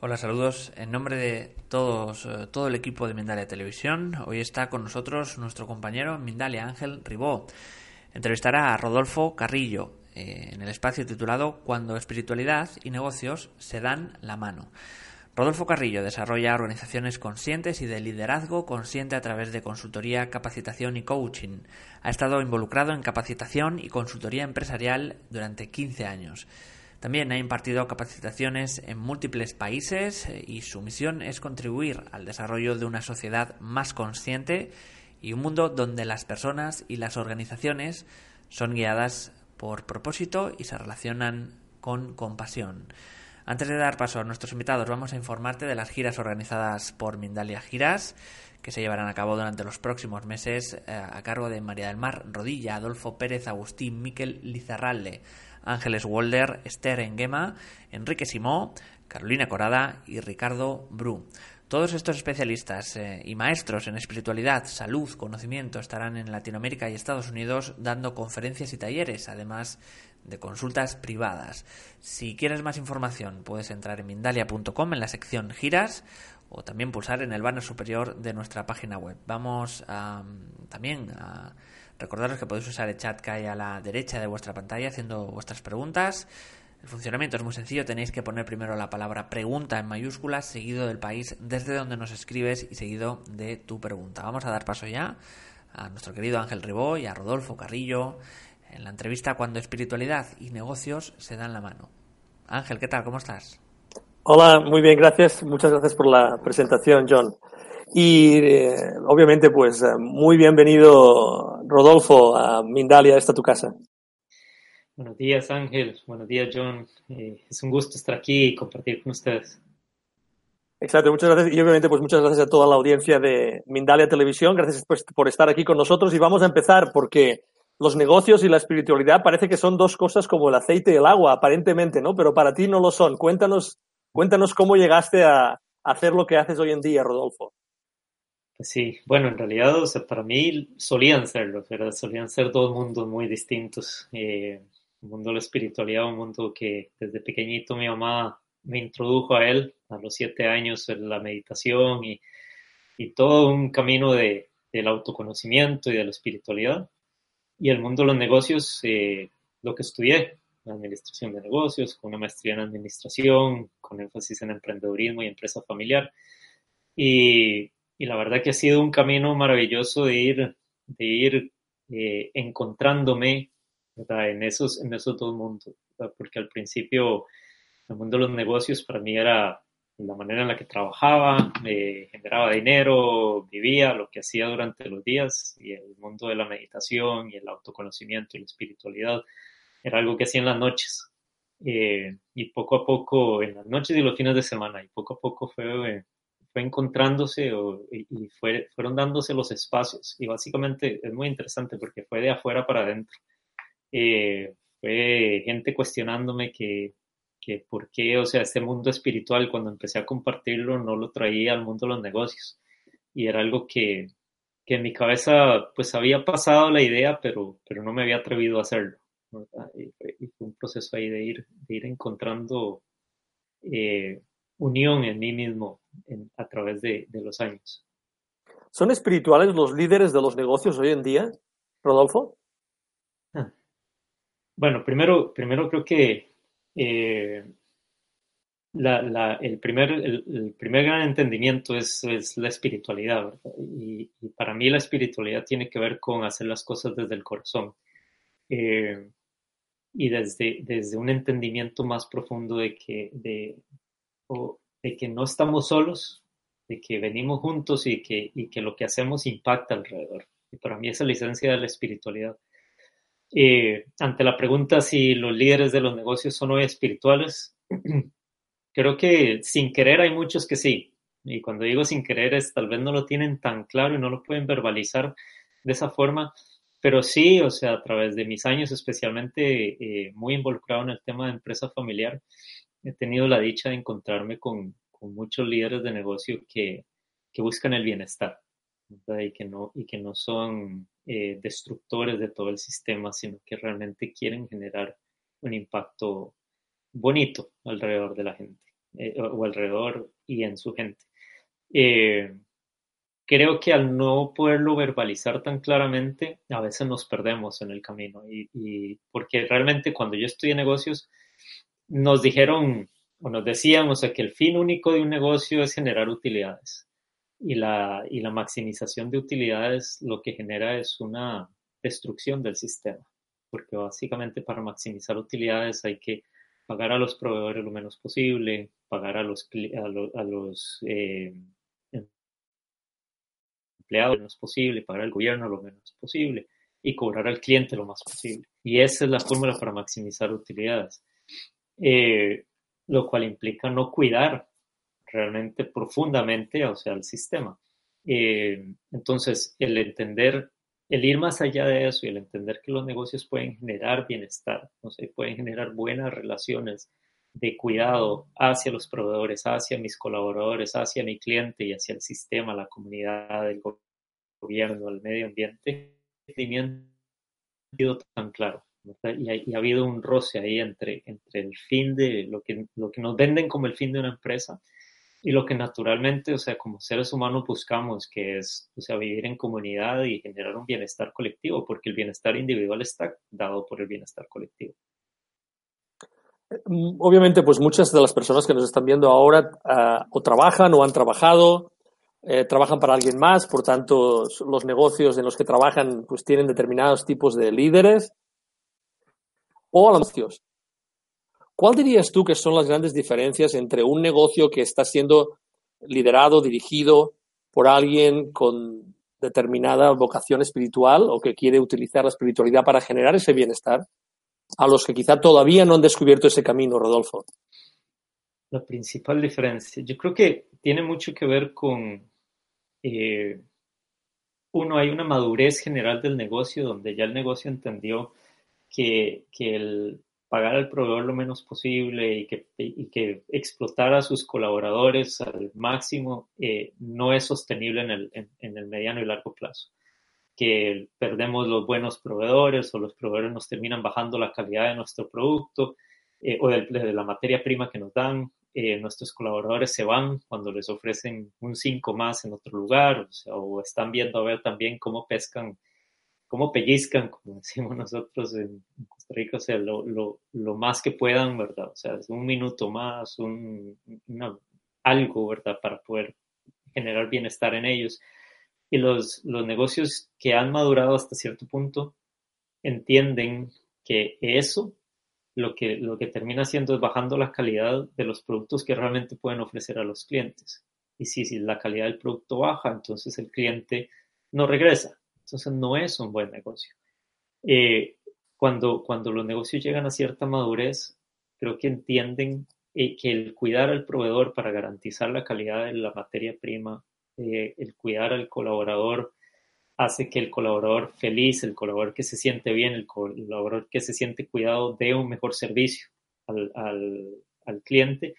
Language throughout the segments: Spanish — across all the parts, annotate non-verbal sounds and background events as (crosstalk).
Hola, saludos. En nombre de todos, eh, todo el equipo de Mindalia Televisión, hoy está con nosotros nuestro compañero Mindalia Ángel Ribó. Entrevistará a Rodolfo Carrillo eh, en el espacio titulado Cuando espiritualidad y negocios se dan la mano. Rodolfo Carrillo desarrolla organizaciones conscientes y de liderazgo consciente a través de consultoría, capacitación y coaching. Ha estado involucrado en capacitación y consultoría empresarial durante 15 años. También ha impartido capacitaciones en múltiples países eh, y su misión es contribuir al desarrollo de una sociedad más consciente y un mundo donde las personas y las organizaciones son guiadas por propósito y se relacionan con compasión. Antes de dar paso a nuestros invitados, vamos a informarte de las giras organizadas por Mindalia Giras, que se llevarán a cabo durante los próximos meses eh, a cargo de María del Mar Rodilla, Adolfo Pérez Agustín, Miquel Lizarralde, Ángeles Walder, Esther Enguema, Enrique Simó, Carolina Corada y Ricardo Bru. Todos estos especialistas eh, y maestros en espiritualidad, salud, conocimiento estarán en Latinoamérica y Estados Unidos dando conferencias y talleres, además de consultas privadas. Si quieres más información, puedes entrar en mindalia.com en la sección giras o también pulsar en el banner superior de nuestra página web. Vamos a, también a Recordaros que podéis usar el chat que hay a la derecha de vuestra pantalla haciendo vuestras preguntas. El funcionamiento es muy sencillo, tenéis que poner primero la palabra pregunta en mayúsculas, seguido del país desde donde nos escribes y seguido de tu pregunta. Vamos a dar paso ya a nuestro querido Ángel Ribó y a Rodolfo Carrillo en la entrevista cuando espiritualidad y negocios se dan la mano. Ángel, ¿qué tal? ¿Cómo estás? Hola, muy bien, gracias. Muchas gracias por la presentación, John. Y eh, obviamente, pues eh, muy bienvenido, Rodolfo, a Mindalia, esta tu casa. Buenos días, Ángel. Buenos días, John. Eh, es un gusto estar aquí y compartir con ustedes. Exacto, muchas gracias. Y obviamente, pues muchas gracias a toda la audiencia de Mindalia Televisión. Gracias pues, por estar aquí con nosotros. Y vamos a empezar porque los negocios y la espiritualidad parece que son dos cosas como el aceite y el agua, aparentemente, ¿no? Pero para ti no lo son. Cuéntanos, cuéntanos cómo llegaste a hacer lo que haces hoy en día, Rodolfo. Sí, bueno, en realidad, para mí solían serlo, pero solían ser dos mundos muy distintos. Eh, un mundo de la espiritualidad, un mundo que desde pequeñito mi mamá me introdujo a él, a los siete años, en la meditación y, y todo un camino de, del autoconocimiento y de la espiritualidad. Y el mundo de los negocios, eh, lo que estudié, administración de negocios, con una maestría en administración, con énfasis en emprendedurismo y empresa familiar. Y y la verdad que ha sido un camino maravilloso de ir, de ir eh, encontrándome en, esos, en esos dos mundos, porque al principio el mundo de los negocios para mí era la manera en la que trabajaba, me generaba dinero, vivía lo que hacía durante los días y el mundo de la meditación y el autoconocimiento y la espiritualidad era algo que hacía en las noches. Eh, y poco a poco, en las noches y los fines de semana, y poco a poco fue fue encontrándose y, fueron dándose los espacios. Y básicamente es muy interesante porque fue de afuera para adentro. Eh, fue gente cuestionándome que, que por qué, o sea, este mundo espiritual, cuando empecé a compartirlo, no lo traía al mundo de los negocios. Y era algo que, que en mi cabeza, pues había pasado la idea, pero, pero no me había atrevido a hacerlo. Y fue, un proceso ahí de ir, de ir encontrando eh, unión en mí mismo a través de, los años. ¿Son espirituales los líderes de los negocios hoy en día, Rodolfo? Ah. Bueno, primero, primero creo que eh, el, primer, gran entendimiento es, la espiritualidad, y, para mí la espiritualidad tiene que ver con hacer las cosas desde el corazón. Eh, y desde, un entendimiento más profundo de que, no estamos solos, de que venimos juntos y que, y que lo que hacemos impacta alrededor. Y para mí esa licencia de la espiritualidad. Eh, ante la pregunta si los líderes de los negocios son hoy espirituales, (clears throat) creo que sin querer hay muchos que sí. Y cuando digo sin querer es tal vez no lo tienen tan claro y no lo pueden verbalizar de esa forma, pero sí, o sea, a través de mis años, especialmente eh, muy involucrado en el tema de empresa familiar, he tenido la dicha de encontrarme con, muchos líderes de negocio que buscan el bienestar y que, no, y que no son eh, destructores de todo el sistema, sino que realmente quieren generar un impacto bonito alrededor de la gente eh, o alrededor y en su gente. Eh, creo que al no poderlo verbalizar tan claramente, a veces nos perdemos en el camino. Y, porque realmente cuando yo estudié negocios, nos dijeron o nos sea, que el fin único de un negocio es generar utilidades. Y la, y la maximización de utilidades lo que genera es una destrucción del sistema. Porque básicamente para maximizar utilidades hay que pagar a los proveedores lo menos posible, pagar a los, a, los eh, empleados lo menos posible, pagar al gobierno lo menos posible y cobrar al cliente lo más posible. Y esa es la fórmula para maximizar utilidades. Eh, lo cual implica no cuidar realmente profundamente, o sea, el sistema. Eh, entonces, el entender, el ir más allá de eso y el entender que los negocios pueden generar bienestar, no sé, pueden generar buenas relaciones de cuidado hacia los proveedores, hacia mis colaboradores, hacia mi cliente y hacia el sistema, la comunidad, el gobierno, el medio ambiente, ha sido tan claro. Y ha, habido un roce ahí entre, entre el fin de lo que, lo que nos venden como el fin de una empresa y lo que naturalmente, o sea, como seres humanos buscamos, que es, o sea, vivir en comunidad y generar un bienestar colectivo, porque el bienestar individual está dado por el bienestar colectivo. Mm, obviamente, pues muchas de las personas que nos están viendo ahora uh, o trabajan o han trabajado, eh, trabajan para alguien más, por tanto, los negocios en los que trabajan pues tienen determinados tipos de líderes o a los negocios. ¿Cuál dirías tú que son las grandes diferencias entre un negocio que está siendo liderado, dirigido por alguien con determinada vocación espiritual o que quiere utilizar la espiritualidad para generar ese bienestar, a los que quizá todavía no han descubierto ese camino, Rodolfo? La principal diferencia, yo creo que tiene mucho que ver con, eh, uno, hay una madurez general del negocio donde ya el negocio entendió que, que el pagar al proveedor lo menos posible y que, y que explotar a sus colaboradores al máximo eh, no es sostenible en el, en, el mediano y largo plazo. Que perdemos los buenos proveedores o los proveedores nos terminan bajando la calidad de nuestro producto eh, o de, la materia prima que nos dan. Eh, nuestros colaboradores se van cuando les ofrecen un 5 más en otro lugar o, o están viendo a ver también cómo pescan cómo pellizcan, como decimos nosotros en, Costa Rica, o sea, lo, más que puedan, ¿verdad? O sea, un minuto más, un, algo, ¿verdad? Para poder generar bienestar en ellos. Y los, los negocios que han madurado hasta cierto punto entienden que eso lo que, lo que termina haciendo es bajando la calidad de los productos que realmente pueden ofrecer a los clientes. Y si, si la calidad del producto baja, entonces el cliente no regresa. Entonces no es un buen negocio. Eh, cuando, cuando los negocios llegan a cierta madurez, creo que entienden eh, que el cuidar al proveedor para garantizar la calidad de la materia prima, eh, el cuidar al colaborador, hace que el colaborador feliz, el colaborador que se siente bien, el colaborador que se siente cuidado dé un mejor servicio al, al, al cliente.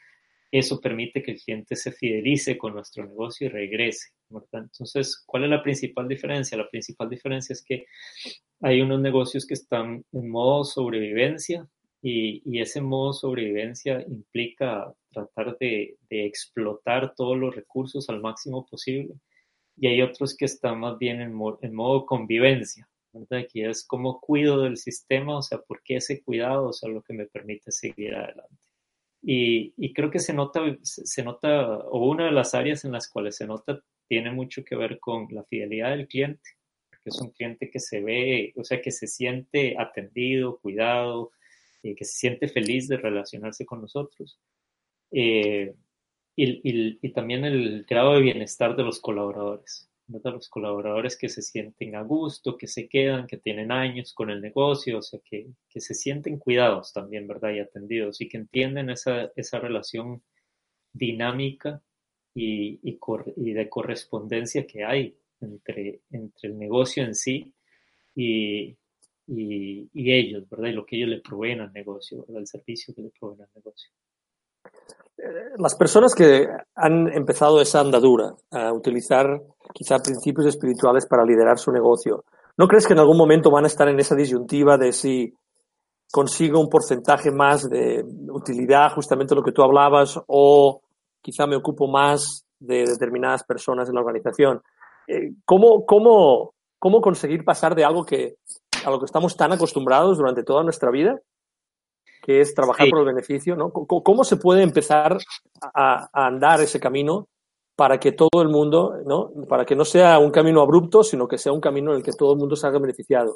Eso permite que el cliente se fidelice con nuestro negocio y regrese. Entonces, ¿cuál es la principal diferencia? La principal diferencia es que hay unos negocios que están en modo sobrevivencia y, ese modo sobrevivencia implica tratar de, explotar todos los recursos al máximo posible y hay otros que están más bien en, modo convivencia, ¿verdad? Aquí es como cuido del sistema, o sea, ¿por qué ese cuidado? O sea, lo que me permite seguir adelante. Y, creo que se nota, se nota, o una de las áreas en las cuales se nota tiene mucho que ver con la fidelidad del cliente, que es un cliente que se ve, o sea, que se siente atendido, cuidado, eh, que se siente feliz de relacionarse con nosotros. Eh, y, también el grado de bienestar de los colaboradores. Los colaboradores que se sienten a gusto, que se quedan, que tienen años con el negocio, o sea, que, que se sienten cuidados también, ¿verdad? Y atendidos y que entienden esa, esa relación dinámica y, y, y, de correspondencia que hay entre, entre el negocio en sí y, y, ellos, ¿verdad? Y lo que ellos le proveen al negocio, ¿verdad? El servicio que le proveen al negocio. Las personas que han empezado esa andadura a utilizar quizá principios espirituales para liderar su negocio, ¿no crees que en algún momento van a estar en esa disyuntiva de si consigo un porcentaje más de utilidad, justamente lo que tú hablabas, o quizá me ocupo más de determinadas personas en la organización? Eh, ¿Cómo, cómo, cómo conseguir pasar de algo que a lo que estamos tan acostumbrados durante toda nuestra vida, que es trabajar por el beneficio, ¿no? ¿Cómo, se puede empezar a, andar ese camino para que todo el mundo, ¿no? Para que no sea un camino abrupto, sino que sea un camino en el que todo el mundo salga beneficiado.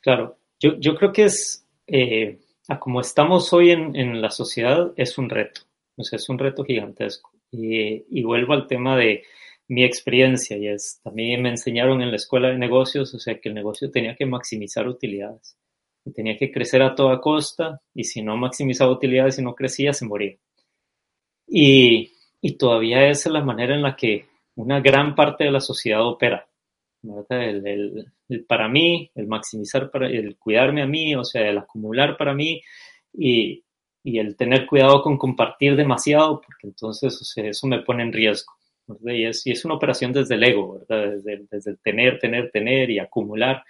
Claro, yo, yo creo que es, eh, como estamos hoy en, en, la sociedad, es un reto, o sea, es un reto gigantesco. Y, y vuelvo al tema de, mi experiencia y es, también me enseñaron en la escuela de negocios, o sea, que el negocio tenía que maximizar utilidades tenía que crecer a toda costa y si no maximizaba utilidades y no crecía, se moría. Y, y todavía esa es la manera en la que una gran parte de la sociedad opera. El, el, para mí, el maximizar, para, el cuidarme a mí, o sea, el acumular para mí y, y el tener cuidado con compartir demasiado, porque entonces eso me pone en riesgo. Y es, y es, una operación desde el ego, ¿verdad? Desde, desde, el tener, tener, tener y acumular,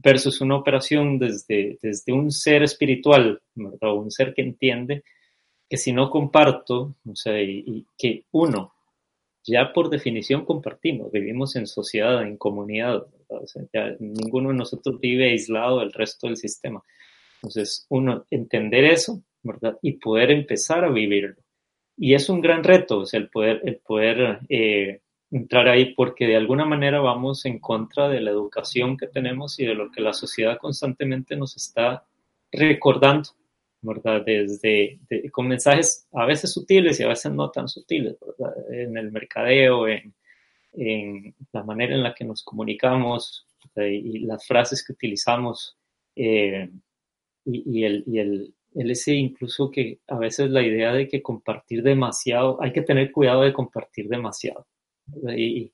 versus una operación desde, desde un ser espiritual, ¿verdad? Un ser que entiende que si no comparto, o sea, y, que uno, ya por definición compartimos, vivimos en sociedad, en comunidad, o sea, ninguno de nosotros vive aislado del resto del sistema. Entonces, uno, entender eso, ¿verdad? Y poder empezar a vivirlo y es un gran reto, o sea, el poder, el poder eh, entrar ahí porque de alguna manera vamos en contra de la educación que tenemos y de lo que la sociedad constantemente nos está recordando, ¿verdad? Desde con mensajes a veces sutiles y a veces no tan sutiles, ¿verdad? En el mercadeo, en, en la manera en la que nos comunicamos y las frases que utilizamos eh, y, el, y, el, el ese incluso que a veces la idea de que compartir demasiado, hay que tener cuidado de compartir demasiado. Y,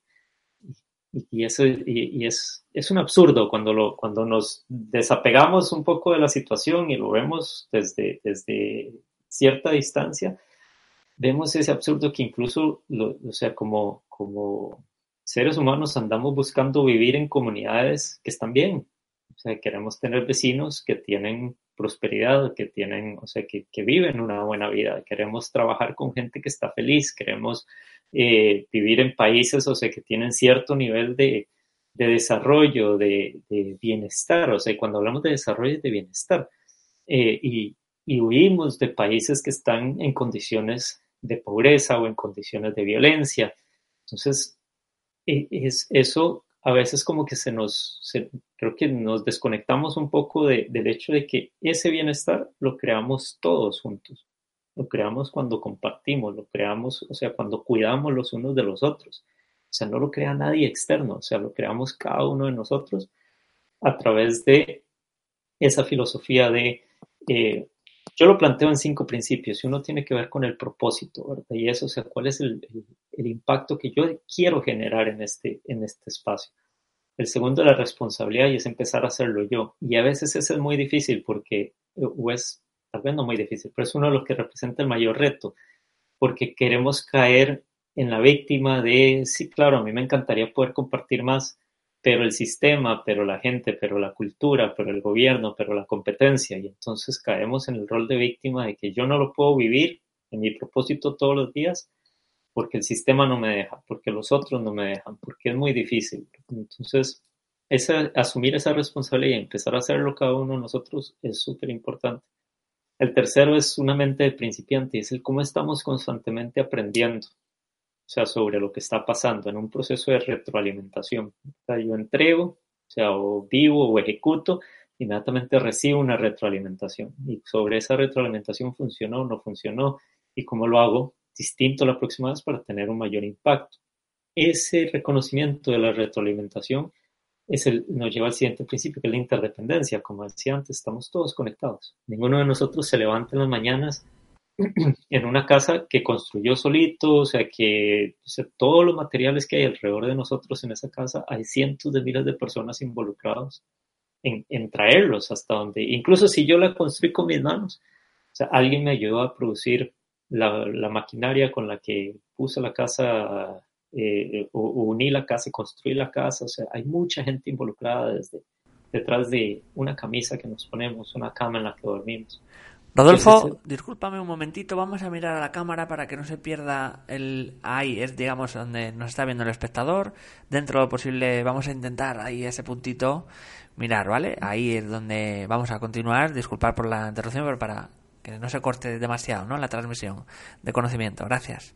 y, eso y, es, es un absurdo cuando, lo, cuando nos desapegamos un poco de la situación y lo vemos desde, desde cierta distancia, vemos ese absurdo que incluso, o sea, como, como seres humanos andamos buscando vivir en comunidades que están bien. O sea, queremos tener vecinos que tienen prosperidad, que tienen, o sea, que, que, viven una buena vida. Queremos trabajar con gente que está feliz, queremos eh, vivir en países, o sea, que tienen cierto nivel de, de desarrollo, de, de, bienestar. O sea, cuando hablamos de desarrollo de bienestar, eh, y, y huimos de países que están en condiciones de pobreza o en condiciones de violencia. Entonces, e, es, eso a veces como que se nos, creo que nos desconectamos un poco de, del hecho de que ese bienestar lo creamos todos juntos. Lo creamos cuando compartimos, lo creamos, o sea, cuando cuidamos los unos de los otros. O sea, no lo crea nadie externo, o sea, lo creamos cada uno de nosotros a través de esa filosofía de, eh, yo lo planteo en cinco principios y uno tiene que ver con el propósito, ¿verdad? Y eso, o sea, cuál es el, el impacto que yo quiero generar en este, en este espacio. El segundo es la responsabilidad y es empezar a hacerlo yo. Y a veces eso es muy difícil porque, o es tal vez no muy difícil, pero es uno de los que representa el mayor reto, porque queremos caer en la víctima de, sí, claro, a mí me encantaría poder compartir más, pero el sistema, pero la gente, pero la cultura, pero el gobierno, pero la competencia, y entonces caemos en el rol de víctima de que yo no lo puedo vivir en mi propósito todos los días porque el sistema no me deja, porque los otros no me dejan, porque es muy difícil. Entonces, esa, asumir esa responsabilidad y empezar a hacerlo cada uno de nosotros es súper importante. El tercero es una mente de principiante, es el cómo estamos constantemente aprendiendo, o sea, sobre lo que está pasando en un proceso de retroalimentación. yo entrego, o sea, o vivo o ejecuto, inmediatamente recibo una retroalimentación. Y sobre esa retroalimentación funcionó o no funcionó, y cómo lo hago, distinto la próxima vez para tener un mayor impacto. ese reconocimiento de la retroalimentación es el, nos lleva al siguiente principio, que es la interdependencia. Como decía antes, estamos todos conectados. Ninguno de nosotros se levanta en las mañanas (clears throat) en una casa que construyó solito, o sea que todos los materiales que hay alrededor de nosotros en esa casa, hay cientos de miles de personas involucradas en, en traerlos hasta donde, incluso si yo la construí con mis manos, o sea, alguien me ayudó a producir la, la maquinaria con la que puse la casa, eh, o, uní la casa y construí la casa, o sea, hay mucha gente involucrada desde detrás de una camisa que nos ponemos, una cama en la que dormimos. Rodolfo, discúlpame un momentito, vamos a mirar a la cámara para que no se pierda el ahí, es digamos donde nos está viendo el espectador. Dentro de lo posible vamos a intentar ahí ese puntito mirar, ¿vale? Ahí es donde vamos a continuar, disculpar por la interrupción, pero para que no se corte demasiado, ¿no? La transmisión de conocimiento. Gracias.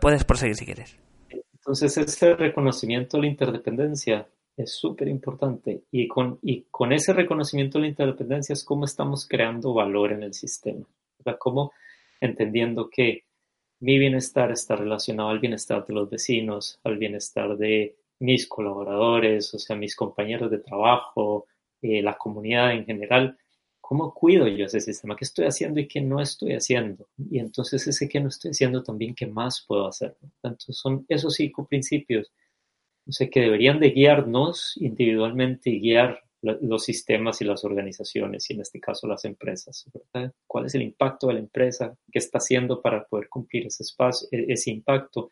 Puedes proseguir si quieres. Entonces, ese reconocimiento de la interdependencia es súper importante. Y con, y con ese reconocimiento de la interdependencia es cómo estamos creando valor en el sistema. ¿verdad? Cómo entendiendo que mi bienestar está relacionado al bienestar de los vecinos, al bienestar de mis colaboradores, o sea, mis compañeros de trabajo, eh, la comunidad en general. ¿Cómo cuido yo ese sistema? ¿Qué estoy haciendo y qué no estoy haciendo? Y entonces ese que no estoy haciendo también, ¿qué más puedo hacer? Entonces son esos cinco principios o sea, que deberían de guiarnos individualmente y guiar los sistemas y las organizaciones, y en este caso las empresas. ¿Cuál es el impacto de la empresa? ¿Qué está haciendo para poder cumplir ese espacio, e-, ese impacto?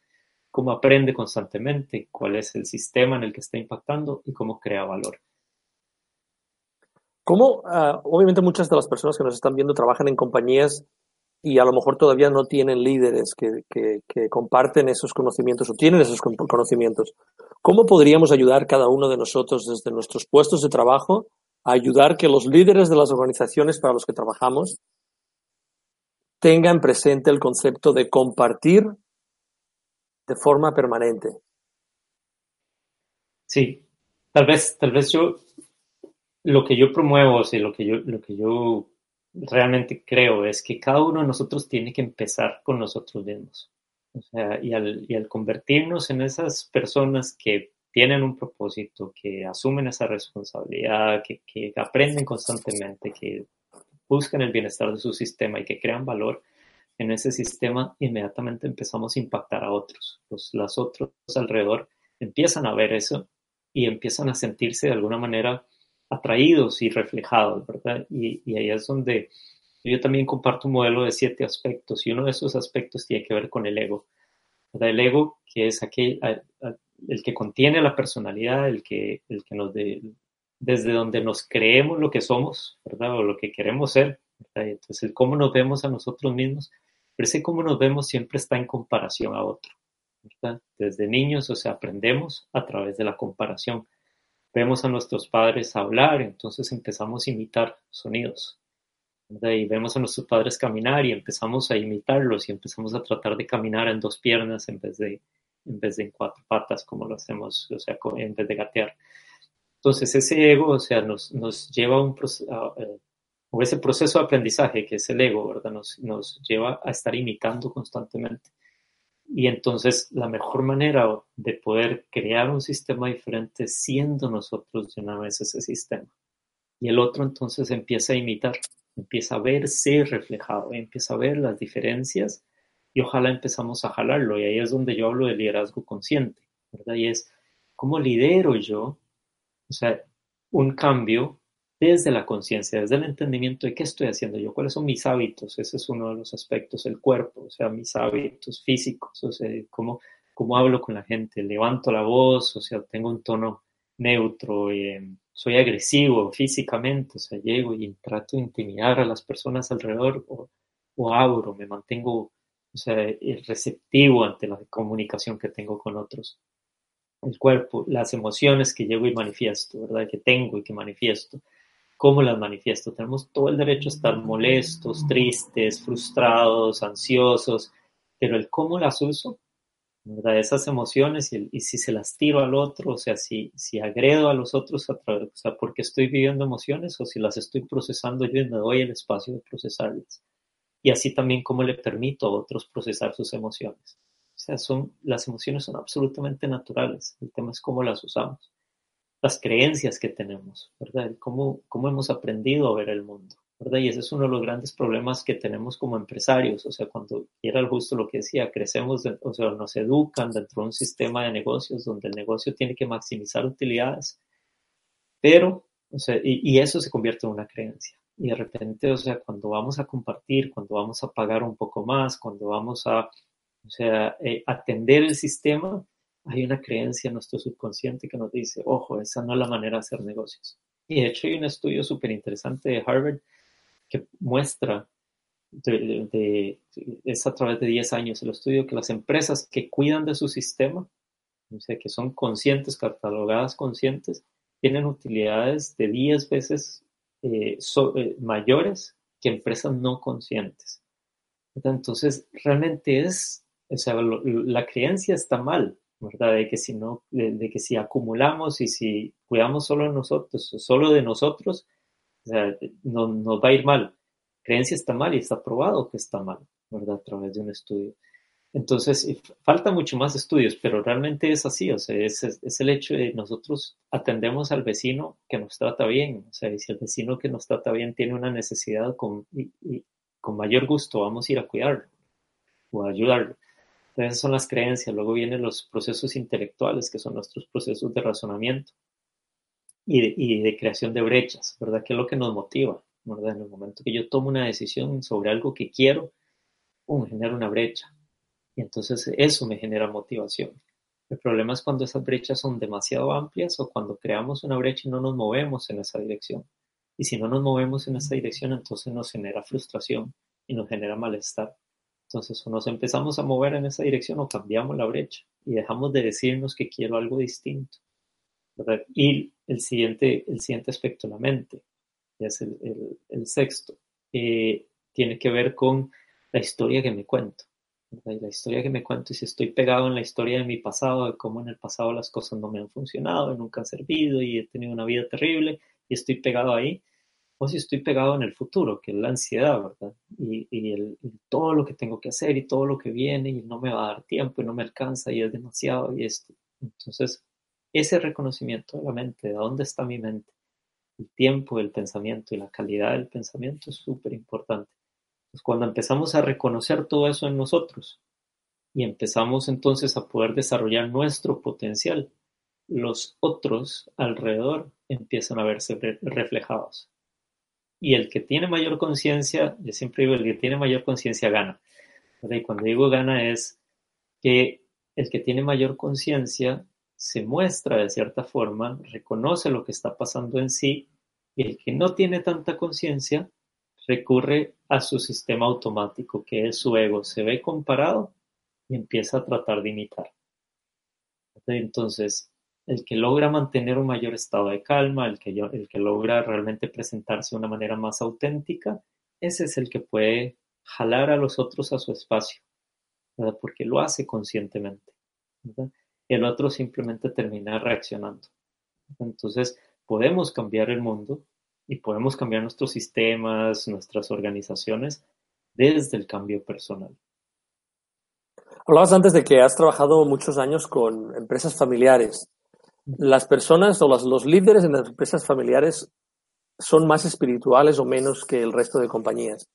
¿Cómo aprende constantemente? ¿Cuál es el sistema en el que está impactando? Y cómo crea valor. ¿Cómo, ah, obviamente muchas de las personas que nos están viendo trabajan en compañías y a lo mejor todavía no tienen líderes que, que, comparten esos conocimientos o tienen esos conocimientos. ¿Cómo podríamos ayudar cada uno de nosotros desde nuestros puestos de trabajo a ayudar que los líderes de las organizaciones para los que trabajamos tengan presente el concepto de compartir de forma permanente? Sí, tal vez, tal vez yo lo que yo promuevo, o lo que yo, lo que yo realmente creo es que cada uno de nosotros tiene que empezar con nosotros mismos. Y al, y al convertirnos en esas personas que tienen un propósito, que asumen esa responsabilidad, que, que aprenden constantemente, que buscan el bienestar de su sistema y que crean valor en ese sistema, inmediatamente empezamos a impactar a otros. Los, los otros alrededor empiezan a ver eso y empiezan a sentirse de alguna manera atraídos y reflejados, ¿verdad? Y, y, ahí es donde yo también comparto un modelo de siete aspectos y uno de esos aspectos tiene que ver con el ego. El ego, que es aquel, el que contiene la personalidad, el que, el que nos de, desde donde nos creemos lo que somos, ¿verdad? O lo que queremos ser. ¿verdad? Entonces, el cómo nos vemos a nosotros mismos, pero ese cómo nos vemos siempre está en comparación a otro. ¿verdad? Desde niños, o sea, aprendemos a través de la comparación vemos a nuestros padres hablar, entonces empezamos a imitar sonidos. Y vemos a nuestros padres caminar y empezamos a imitarlos y empezamos a tratar de caminar en dos piernas en vez de en, vez de en cuatro patas como lo hacemos, o sea, en vez de gatear. Entonces ese ego, o sea, nos, nos lleva a un proceso, eh, o ese proceso de aprendizaje que es el ego, ¿verdad? Nos, nos lleva a estar imitando constantemente. Y entonces la mejor manera de poder crear un sistema diferente siendo nosotros de una vez ese sistema. Y el otro entonces empieza a imitar, empieza a verse reflejado, empieza a ver las diferencias y ojalá empezamos a jalarlo. Y ahí es donde yo hablo de liderazgo consciente, ¿verdad? Y es cómo lidero yo, o sea, un cambio desde la conciencia, desde el entendimiento de qué estoy haciendo yo, cuáles son mis hábitos, ese es uno de los aspectos, el cuerpo, o sea, mis hábitos físicos, o sea, cómo, cómo hablo con la gente, levanto la voz, o sea, tengo un tono neutro, eh, soy agresivo físicamente, o sea, llego y trato de intimidar a las personas alrededor o, o abro, me mantengo, o sea, receptivo ante la comunicación que tengo con otros. El cuerpo, las emociones que llego y manifiesto, ¿verdad? Que tengo y que manifiesto cómo las manifiesto. Tenemos todo el derecho a estar molestos, tristes, frustrados, ansiosos, pero el cómo las uso, ¿verdad? esas emociones y, si se las tiro al otro, o sea, si, si agredo a los otros a través, o sea, porque estoy viviendo emociones o si las estoy procesando yo y me doy el espacio de procesarlas. Y así también cómo le permito a otros procesar sus emociones. sea, son, las emociones son absolutamente naturales. El tema es cómo las usamos, las creencias que tenemos, ¿verdad? Cómo, cómo hemos aprendido a ver el mundo, ¿verdad? Y ese es uno de los grandes problemas que tenemos como empresarios. O sea, cuando era justo lo que decía, crecemos, o sea, nos educan dentro de un sistema de negocios donde el negocio tiene que maximizar utilidades, pero, o sea, y eso se convierte en una creencia y de repente, o sea, cuando vamos a compartir, cuando vamos a pagar un poco más, cuando vamos a, o sea, eh, atender el sistema, hay una creencia en nuestro subconsciente que nos dice, ojo, esa no es la manera de hacer negocios. Y de hecho hay un estudio súper interesante de Harvard que muestra, de, es a través de 10 años el estudio, que las empresas que cuidan de su sistema, o sea, que son conscientes, catalogadas conscientes, tienen utilidades de 10 veces eh, eh, mayores que empresas no conscientes. Entonces, realmente es, o sea, la creencia está mal, De que si no, de, que si acumulamos y si cuidamos solo de nosotros, solo de nosotros, o sea, no, nos va a ir mal. Creencia está mal y está probado que está mal, ¿verdad? A través de un estudio. Entonces, falta mucho más estudios, pero realmente es así, o sea, es, es, el hecho de nosotros atendemos al vecino que nos trata bien, o sea, y si el vecino que nos trata bien tiene una necesidad con, con mayor gusto vamos a ir a cuidarlo o a ayudarlo. Entonces, son las creencias, luego vienen los procesos intelectuales, que son nuestros procesos de razonamiento y de, creación de brechas, ¿verdad? ¿Qué es lo que nos motiva? ¿verdad? En el momento que yo tomo una decisión sobre algo que quiero, um, genera una brecha y entonces eso me genera motivación. El problema es cuando esas brechas son demasiado amplias o cuando creamos una brecha y no nos movemos en esa dirección. Y si no nos movemos en esa dirección, entonces nos genera frustración y nos genera malestar. Entonces o nos empezamos a mover en esa dirección o cambiamos la brecha y dejamos de decirnos que quiero algo distinto. Y el siguiente, el siguiente aspecto, la mente, que es el, sexto, eh, tiene que ver con la historia que me cuento la historia que me cuento y si estoy pegado en la historia de mi pasado, de cómo en el pasado las cosas no me han funcionado nunca han servido y he tenido una vida terrible y estoy pegado ahí, o si estoy pegado en el futuro, que es la ansiedad, ¿verdad? Y, y, el, todo lo que tengo que hacer y todo lo que viene y no me va a dar tiempo y no me alcanza y es demasiado y esto. Entonces, ese reconocimiento de la mente, de dónde está mi mente, el tiempo del pensamiento y la calidad del pensamiento es súper importante. Pues, cuando empezamos a reconocer todo eso en nosotros y empezamos entonces a poder desarrollar nuestro potencial, los otros alrededor empiezan a verse reflejados. Y el que tiene mayor conciencia, yo siempre digo, el que tiene mayor conciencia gana. Y cuando digo gana es que el que tiene mayor conciencia se muestra de cierta forma, reconoce lo que está pasando en sí, y el que no tiene tanta conciencia recurre a su sistema automático, que es su ego, se ve comparado y empieza a tratar de imitar. Entonces, el que logra mantener un mayor estado de calma, el que, el que logra realmente presentarse de una manera más auténtica, ese es el que puede jalar a los otros a su espacio, porque lo hace conscientemente. El otro simplemente termina reaccionando. Entonces, podemos cambiar el mundo y podemos cambiar nuestros sistemas, nuestras organizaciones desde el cambio personal. Hablabas antes de que has trabajado muchos años con empresas familiares. ¿Las personas o los líderes en las empresas familiares son más espirituales o menos que el resto de compañías?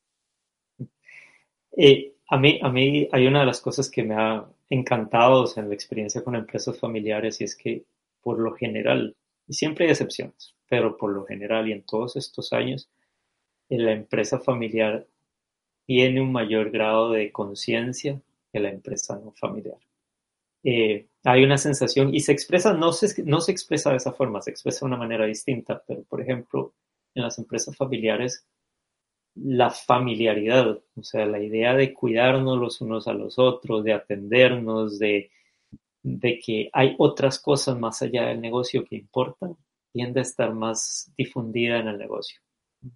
Eh, a, mí, a mí hay una de las cosas que me ha encantado en la experiencia con empresas familiares y es que por lo general, y siempre hay excepciones, pero por lo general y en todos estos años, la empresa familiar tiene un mayor grado de conciencia que la empresa no familiar. Eh, hay una sensación y se expresa, no se, no se expresa de esa forma, se expresa de una manera distinta, pero por ejemplo, en las empresas familiares, la familiaridad, o sea, la idea de cuidarnos los unos a los otros, de atendernos, de, de que hay otras cosas más allá del negocio que importan, tiende a estar más difundida en el negocio.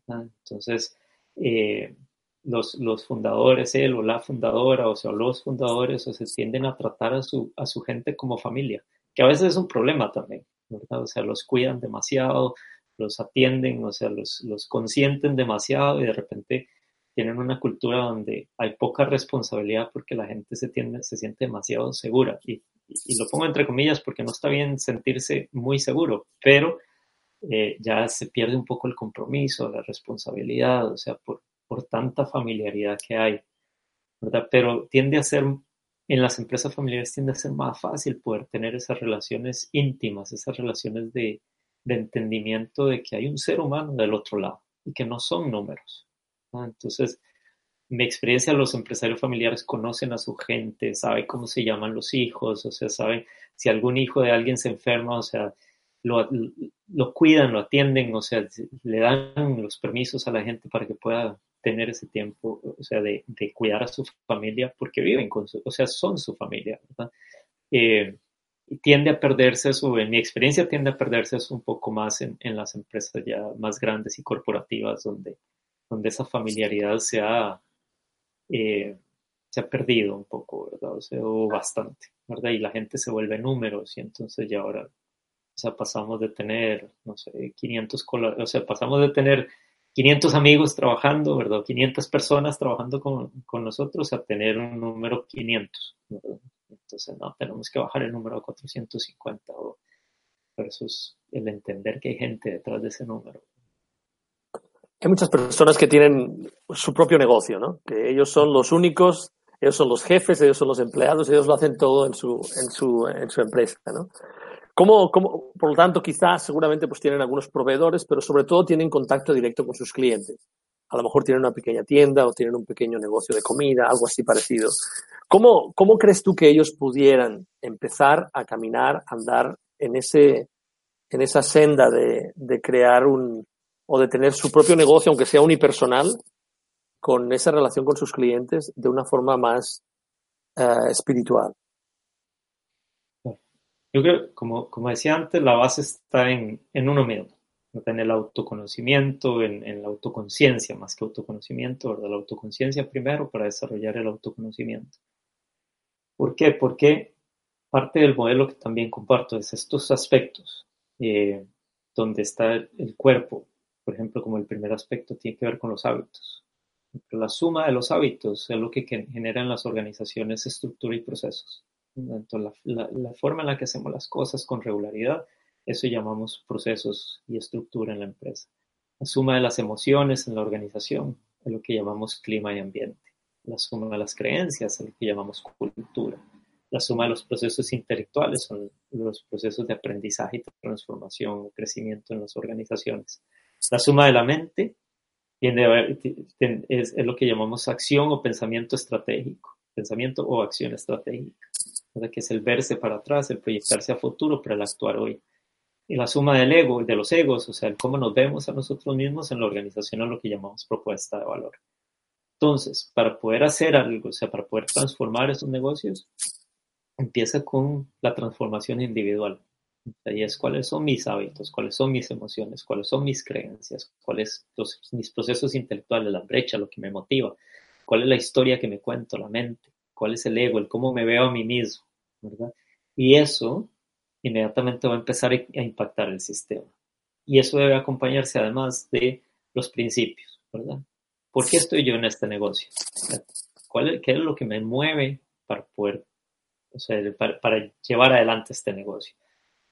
Entonces, eh, los, fundadores, él o la fundadora, o sea, los fundadores, o se tienden a tratar a su, gente como familia, que a veces es un problema también, ¿verdad? O sea, los cuidan demasiado, los atienden, o sea, los, los consienten demasiado y de repente tienen una cultura donde hay poca responsabilidad porque la gente se, tiende, se siente demasiado segura. Y, y, lo pongo entre comillas porque no está bien sentirse muy seguro, pero eh, ya se pierde un poco el compromiso, la responsabilidad, o sea, por, por tanta familiaridad que hay, ¿verdad? Pero tiende a ser, en las empresas familiares tiende a ser más fácil poder tener esas relaciones íntimas, esas relaciones de, entendimiento de que hay un ser humano del otro lado y que no son números. Entonces, mi experiencia, los empresarios familiares conocen a su gente, saben cómo se llaman los hijos, o sea, saben si algún hijo de alguien se enferma, o sea, lo, lo cuidan, lo atienden, o sea, le dan los permisos a la gente para que pueda tener ese tiempo, o sea, de, de cuidar a su familia, porque viven con su, o sea, son su familia, ¿verdad? Eh, tiende a perderse eso, en mi experiencia tiende a perderse eso un poco más en, en las empresas ya más grandes y corporativas, donde, donde esa familiaridad se ha, eh, se ha perdido un poco, ¿verdad? O sea, o bastante, ¿verdad? Y la gente se vuelve números y entonces ya ahora, o sea, pasamos de tener, no sé, 500, o sea, pasamos de tener 500 amigos trabajando, ¿verdad? 500 personas trabajando con, con nosotros a tener un número 500, ¿verdad? Entonces, no, tenemos que bajar el número a 450 versus el entender que hay gente detrás de ese número. Hay muchas personas que tienen su propio negocio, ¿no? Que ellos son los únicos, ellos son los jefes, ellos son los empleados, ellos lo hacen todo en su, en su, en su empresa, ¿no? ¿Cómo, cómo, por lo tanto, quizás seguramente pues tienen algunos proveedores, pero sobre todo tienen contacto directo con sus clientes. A lo mejor tienen una pequeña tienda o tienen un pequeño negocio de comida, algo así parecido. ¿Cómo, cómo crees tú que ellos pudieran empezar a caminar, andar en, ese, en esa senda de, de crear un o de tener su propio negocio, aunque sea unipersonal, con esa relación con sus clientes de una forma más uh, espiritual? Yo creo, como, como decía antes, la base está en, en uno mismo en el autoconocimiento, en, en la autoconciencia, más que autoconocimiento, ¿verdad? La autoconciencia primero para desarrollar el autoconocimiento. ¿Por qué? Porque parte del modelo que también comparto es estos aspectos, eh, donde está el cuerpo, por ejemplo, como el primer aspecto tiene que ver con los hábitos. La suma de los hábitos es lo que genera en las organizaciones estructura y procesos. Entonces, la, forma en la que hacemos las cosas con regularidad eso llamamos procesos y estructura en la empresa. La suma de las emociones en la organización es lo que llamamos clima y ambiente. La suma de las creencias es lo que llamamos cultura. La suma de los procesos intelectuales son los procesos de aprendizaje y transformación, crecimiento en las organizaciones. La suma de la mente es, lo que llamamos acción o pensamiento estratégico, pensamiento o acción estratégica, que es el verse para atrás, el proyectarse a futuro para el actuar hoy y la suma del ego y de los egos, o sea, el cómo nos vemos a nosotros mismos en la organización es lo que llamamos propuesta de valor. Entonces, para poder hacer algo, o sea, para poder transformar esos negocios, empieza con la transformación individual. Y es cuáles son mis hábitos, cuáles son mis emociones, cuáles son mis creencias, cuáles los, mis procesos intelectuales, la brecha, lo que me motiva, cuál es la historia que me cuento, la mente, cuál es el ego, el cómo me veo a mí mismo, ¿verdad? Y eso inmediatamente va a empezar a impactar el sistema. Y eso debe acompañarse además de los principios, ¿verdad? ¿Por qué estoy yo en este negocio? ¿Cuál es, ¿Qué es lo que me mueve para poder, o sea, para, llevar adelante este negocio?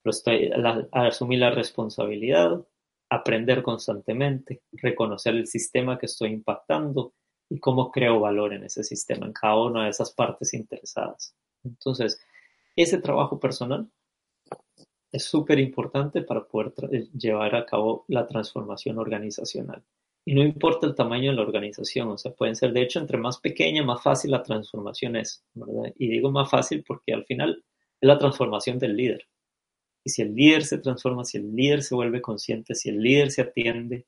Lo estoy, asumir la responsabilidad, aprender constantemente, reconocer el sistema que estoy impactando y cómo creo valor en ese sistema, en cada una de esas partes interesadas. Entonces, ese trabajo personal es súper importante para poder eh, llevar a cabo la transformación organizacional. Y no importa el tamaño de la organización, o sea, pueden ser, de hecho, entre más pequeña, más fácil la transformación es. Y digo más fácil porque al final es la transformación del líder. Y si el líder se transforma, si el líder se vuelve consciente, si el líder se atiende,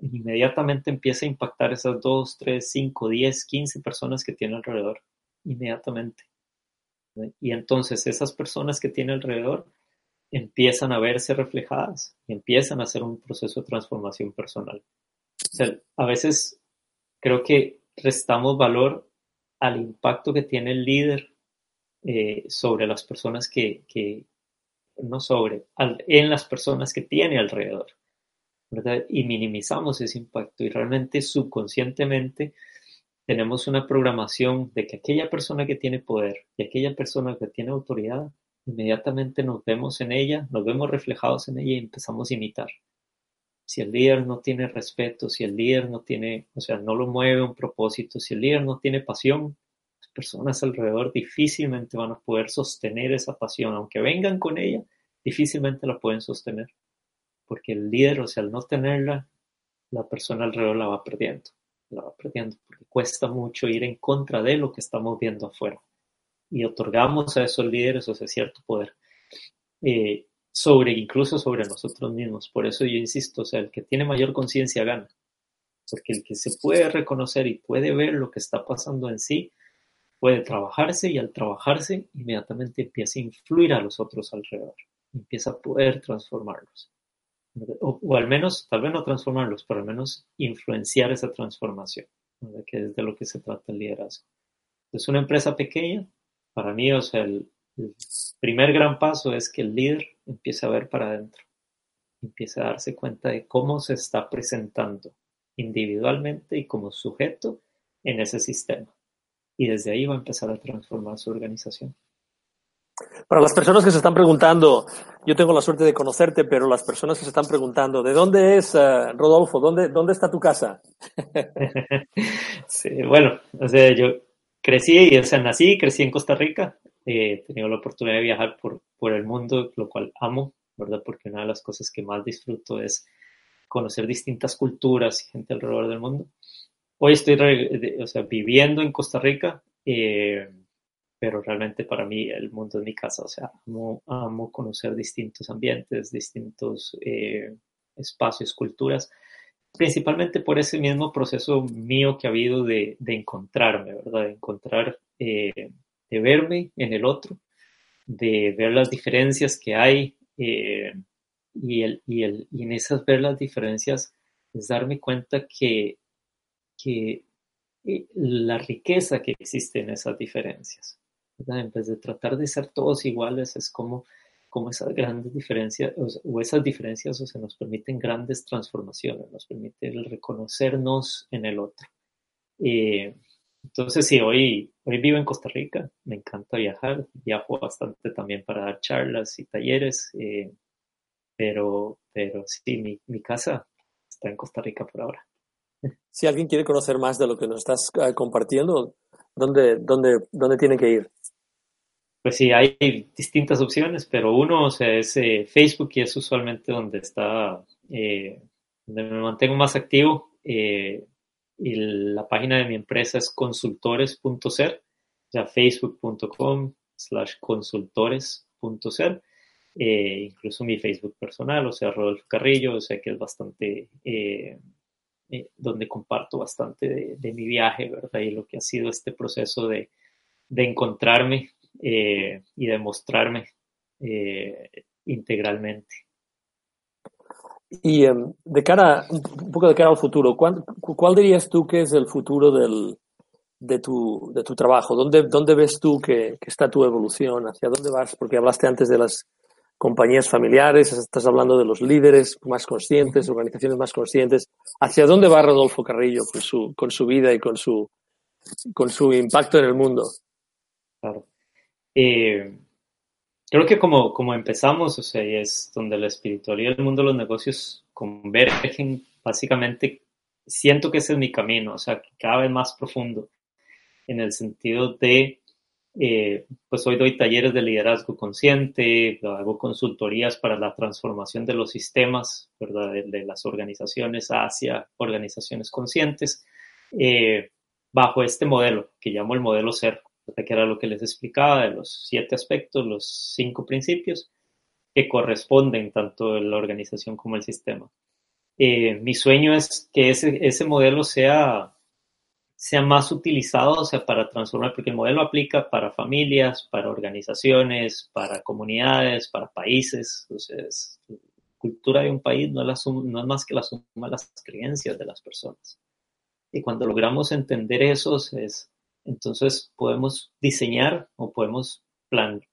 inmediatamente empieza a impactar esas 2, 3, 5, 10, 15 personas que tiene alrededor. Inmediatamente. Y entonces esas personas que tiene alrededor empiezan a verse reflejadas y empiezan a hacer un proceso de transformación personal. A veces creo que restamos valor al impacto que tiene el líder eh, sobre las personas que, no sobre, en las personas que tiene alrededor. Y minimizamos ese impacto y realmente subconscientemente tenemos una programación de que aquella persona que tiene poder y aquella persona que tiene autoridad, inmediatamente nos vemos en ella, nos vemos reflejados en ella y empezamos a imitar. Si el líder no tiene respeto, si el líder no tiene, o sea, no lo mueve un propósito, si el líder no tiene pasión, las personas alrededor difícilmente van a poder sostener esa pasión, aunque vengan con ella, difícilmente la pueden sostener, porque el líder, o sea, al no tenerla, la persona alrededor la va perdiendo, la va perdiendo, porque cuesta mucho ir en contra de lo que estamos viendo afuera. Y otorgamos a esos líderes, o sea, cierto poder. Eh, sobre, incluso sobre nosotros mismos. Por eso yo insisto, o sea, el que tiene mayor conciencia gana. Porque el que se puede reconocer y puede ver lo que está pasando en sí, puede trabajarse y al trabajarse inmediatamente empieza a influir a los otros alrededor. Empieza a poder transformarlos. O, al menos, tal vez no transformarlos, pero al menos influenciar esa transformación, que es de lo que se trata el liderazgo. Es una empresa pequeña, para mí, o sea, el, el primer gran paso es que el líder empiece a ver para adentro, empiece a darse cuenta de cómo se está presentando individualmente y como sujeto en ese sistema. Y desde ahí va a empezar a transformar su organización. Para las personas que se están preguntando, yo tengo la suerte de conocerte, pero las personas que se están preguntando, ¿de dónde es uh, Rodolfo? ¿Dónde, ¿Dónde está tu casa? (laughs) sí, bueno, o sea, yo crecí, o sea, nací y crecí en Costa Rica, he tenido la oportunidad de viajar por, por el mundo, lo cual amo, ¿verdad? Porque una de las cosas que más disfruto es conocer distintas culturas y gente alrededor del mundo. Hoy estoy o sea, viviendo en Costa Rica, eh, pero realmente para mí el mundo es mi casa, o sea, amo, amo conocer distintos ambientes, distintos eh, espacios, culturas, principalmente por ese mismo proceso mío que ha habido de, de encontrarme, ¿verdad? De encontrar eh, de verme en el otro, de ver las diferencias que hay eh, y, el, y, el, y, en esas ver las diferencias es darme cuenta que, que eh, la riqueza que existe en esas diferencias. En vez de tratar de ser todos iguales, es como, como esas grandes diferencias o, esas diferencias se nos permiten grandes transformaciones, nos permite reconocernos en el otro. Eh, entonces, sí, hoy, hoy vivo en Costa Rica, me encanta viajar, viajo bastante también para dar charlas y talleres, eh, pero, pero sí, mi, mi, casa está en Costa Rica por ahora. Si alguien quiere conocer más de lo que nos estás eh, compartiendo, ¿dónde, dónde, dónde tiene que ir? Pues sí, hay distintas opciones, pero uno o sea, es eh, Facebook y es usualmente donde está, donde me mantengo más activo. Eh, y la página de mi empresa es consultores.ser, ya facebook.com slash consultores.ser, eh, incluso mi Facebook personal, o sea, Rodolfo Carrillo, o sea que es bastante, eh, eh, donde comparto bastante de, mi viaje, ¿verdad? Y lo que ha sido este proceso de, de encontrarme y de mostrarme integralmente. Y em, de cara, un poco de cara al futuro, ¿cuál, cuál dirías tú que es el futuro del, de, tu, de tu trabajo? ¿Dónde, dónde ves tú que, que, está tu evolución? ¿Hacia dónde vas? Porque hablaste antes de las compañías familiares, estás hablando de los líderes más conscientes, organizaciones más conscientes. ¿Hacia dónde va Rodolfo Carrillo con su, con su vida y con su, con su impacto en el mundo? Claro. Eh, Creo que como, como empezamos, o sea, es donde la espiritualidad y el mundo de los negocios convergen, básicamente siento que ese es mi camino, o sea, cada vez más profundo, en el sentido de, eh, pues hoy doy talleres de liderazgo consciente, hago consultorías para la transformación de los sistemas, ¿verdad? De, las organizaciones hacia organizaciones conscientes, eh, bajo este modelo que llamo el modelo ser, que era lo que les explicaba de los siete aspectos, los cinco principios que corresponden tanto en la organización como el sistema. Eh, mi sueño es que ese, ese modelo sea, sea más utilizado, o sea, para transformar, porque el modelo aplica para familias, para organizaciones, para comunidades, para países. Entonces, cultura de un país no la no es más que la suma de las creencias de las personas. Y cuando logramos entender eso, es, entonces podemos diseñar o podemos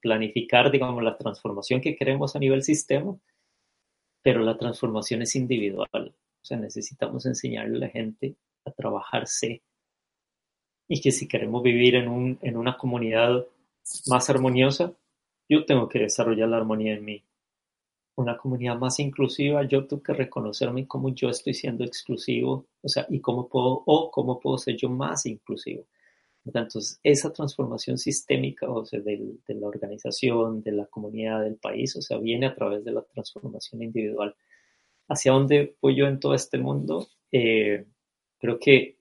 planificar, digamos, la transformación que queremos a nivel sistema, pero la transformación es individual. O sea, necesitamos enseñarle a la gente a trabajarse y que si queremos vivir en, un, en una comunidad más armoniosa, yo tengo que desarrollar la armonía en mí. Una comunidad más inclusiva, yo tengo que reconocerme como yo estoy siendo exclusivo, o sea, y cómo puedo, o cómo puedo ser yo más inclusivo. Entonces, esa transformación sistémica, o sea, de, de la organización, de la comunidad, del país, o sea, viene a través de la transformación individual. ¿Hacia dónde voy yo en todo este mundo? Eh, creo que,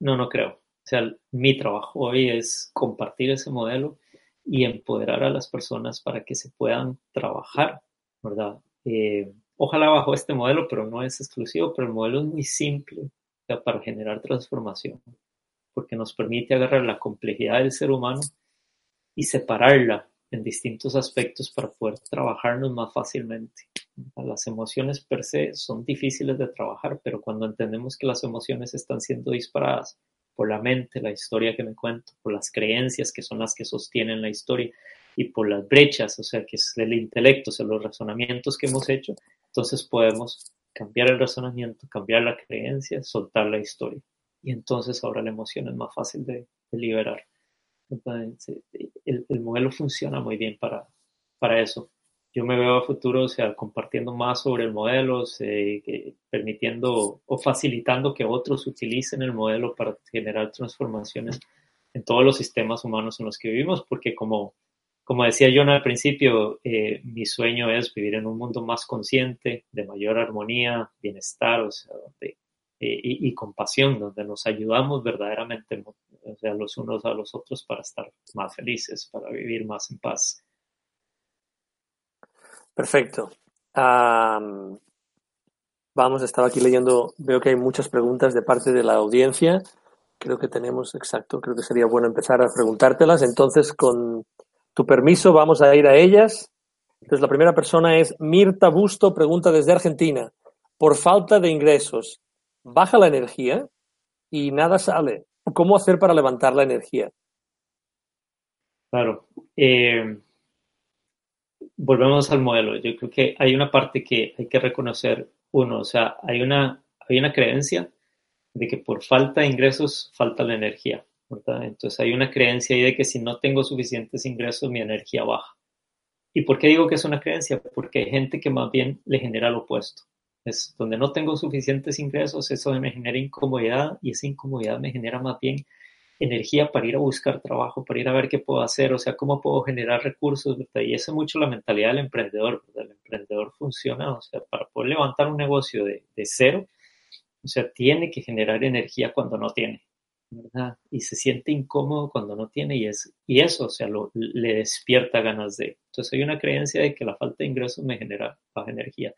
no, no creo. O sea, mi trabajo hoy es compartir ese modelo y empoderar a las personas para que se puedan trabajar, ¿verdad? Eh, ojalá bajo este modelo, pero no es exclusivo, pero el modelo es muy simple para generar transformación, porque nos permite agarrar la complejidad del ser humano y separarla en distintos aspectos para poder trabajarnos más fácilmente. Las emociones per se son difíciles de trabajar, pero cuando entendemos que las emociones están siendo disparadas por la mente, la historia que me cuento, por las creencias que son las que sostienen la historia y por las brechas, o sea, que es el intelecto, o sea, los razonamientos que hemos hecho, entonces podemos cambiar el razonamiento, cambiar la creencia, soltar la historia. Y entonces ahora la emoción es más fácil de, liberar. el, el, modelo funciona muy bien para, para eso yo me veo a futuro, o sea, compartiendo más sobre el modelo, permitiendo o facilitando que otros utilicen el modelo para generar transformaciones en todos los sistemas humanos en los que vivimos, porque como, como decía yo al principio, eh, mi sueño es vivir en un mundo más consciente, de mayor armonía, bienestar, o sea, eh, y, y, compasión, donde nos ayudamos verdaderamente, o sea, los unos a los otros para estar más felices, para vivir más en paz. Perfecto. vamos, estaba aquí leyendo, veo que hay muchas preguntas de parte de la audiencia. Creo que tenemos, exacto, creo que sería bueno empezar a preguntártelas. Entonces, con tu permiso, vamos a ir a ellas. Entonces, la primera persona es Mirta Busto, pregunta desde Argentina. Por falta de ingresos, ¿baja la energía? Y nada sale. ¿Cómo hacer para levantar la energía? Claro. Eh, volvemos al modelo. Yo creo que hay una parte que hay que reconocer, uno, o sea, hay una, hay una creencia de que por falta de ingresos falta la energía, ¿verdad? Entonces hay una creencia ahí de que si no tengo suficientes ingresos mi energía baja. ¿Y por qué digo que es una creencia? Porque hay gente que más bien le genera lo opuesto. Donde no tengo suficientes ingresos, eso me genera incomodidad y esa incomodidad me genera más bien energía para ir a buscar trabajo, para ir a ver qué puedo hacer, o sea, cómo puedo generar recursos, Y eso es mucho la mentalidad del emprendedor, El emprendedor funciona, o sea, para poder levantar un negocio de, cero, o sea, tiene que generar energía cuando no tiene, ¿verdad? Y se siente incómodo cuando no tiene y, es, y eso, o sea, le despierta ganas de. Entonces hay una creencia de que la falta de ingresos me genera baja energía.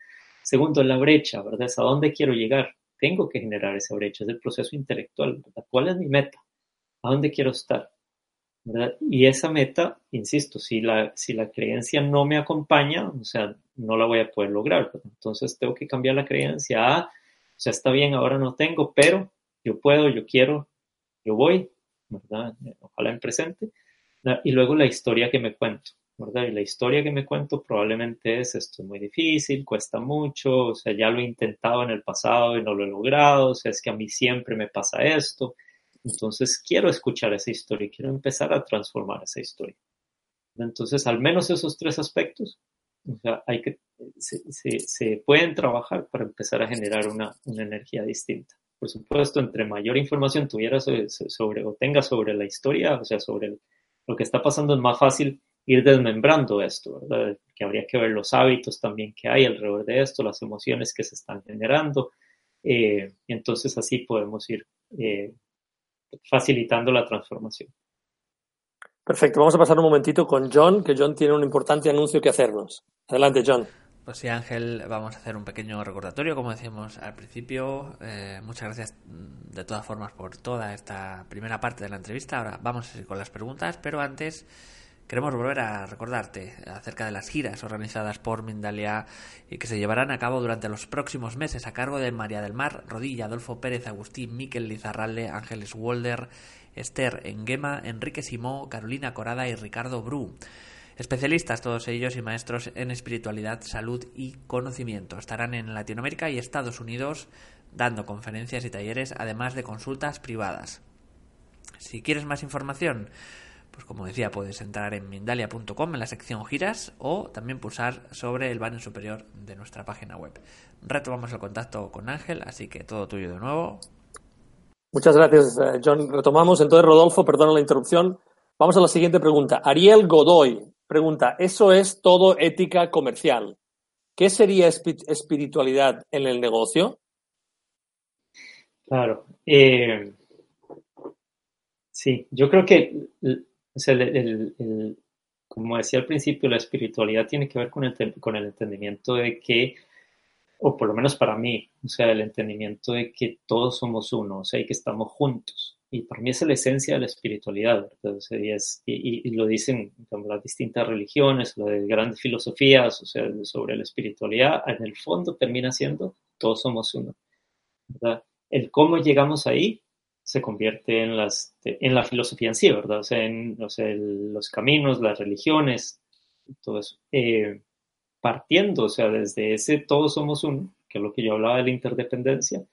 Segundo, la brecha, ¿verdad? ¿A dónde quiero llegar? Tengo que generar esa brecha, es el proceso intelectual, ¿Cuál es mi meta? a dónde quiero estar. Y esa meta, insisto, si la, si la creencia no me acompaña, o sea, no la voy a poder lograr. Entonces tengo que cambiar la creencia a, o sea, está bien, ahora no tengo, pero yo puedo, yo quiero, yo voy, ¿verdad? Ojalá en presente. Y luego la historia que me cuento, ¿verdad? Y la historia que me cuento probablemente es, esto es muy difícil, cuesta mucho, o sea, ya lo he intentado en el pasado y no lo he logrado, o sea, es que a mí siempre me pasa esto. Entonces quiero escuchar esa historia, quiero empezar a transformar esa historia. Entonces, al menos esos tres aspectos, hay que, se, pueden trabajar para empezar a generar una, energía distinta. Por supuesto, entre mayor información tuvieras sobre, o tengas sobre la historia, o sea, sobre lo que está pasando, es más fácil ir desmembrando esto, ¿verdad? Que habría que ver los hábitos también que hay alrededor de esto, las emociones que se están generando. Eh, entonces así podemos ir eh, facilitando la transformación. Perfecto, vamos a pasar un momentito con John, que John tiene un importante anuncio que hacernos. Adelante, John. Pues sí, Ángel, vamos a hacer un pequeño recordatorio, como decíamos al principio. Eh, muchas gracias mm, de todas formas por toda esta primera parte de la entrevista. Ahora vamos a ir con las preguntas, pero antes queremos volver a recordarte acerca de las giras organizadas por Mindalia y que se llevarán a cabo durante los próximos meses a cargo de María del Mar, Rodilla, Adolfo Pérez, Agustín, Miquel Lizarralde, Ángeles Wolder, Esther Enguema, Enrique Simó, Carolina Corada y Ricardo Bru. Especialistas todos ellos y maestros en espiritualidad, salud y conocimiento. Estarán en Latinoamérica y Estados Unidos dando conferencias y talleres, además de consultas privadas. Si quieres más información, pues como decía, puedes entrar en Mindalia.com en la sección giras o también pulsar sobre el banner superior de nuestra página web. Retomamos el contacto con Ángel, así que todo tuyo de nuevo. Muchas gracias, eh, John. Retomamos. Entonces, Rodolfo, perdona la interrupción. Vamos a la siguiente pregunta. Ariel Godoy pregunta, ¿eso es todo ética comercial? ¿Qué sería espiritualidad en el negocio? Claro. Eh, sí, yo creo que el, como decía al principio, la espiritualidad tiene que ver con el, con el entendimiento de que, o por lo menos para mí, o sea, el entendimiento de que todos somos uno, o sea, y que estamos juntos. Y para mí es la esencia de la espiritualidad, ¿verdad? y, lo dicen las distintas religiones, las grandes filosofías, o sea, sobre la espiritualidad, en el fondo termina siendo todos somos uno. El cómo llegamos ahí se convierte en, las, en la filosofía en sí, ¿verdad? O sea, en los caminos, las religiones, todo eso. Eh, partiendo, o sea, desde ese todos somos uno, que es lo que yo hablaba de la interdependencia,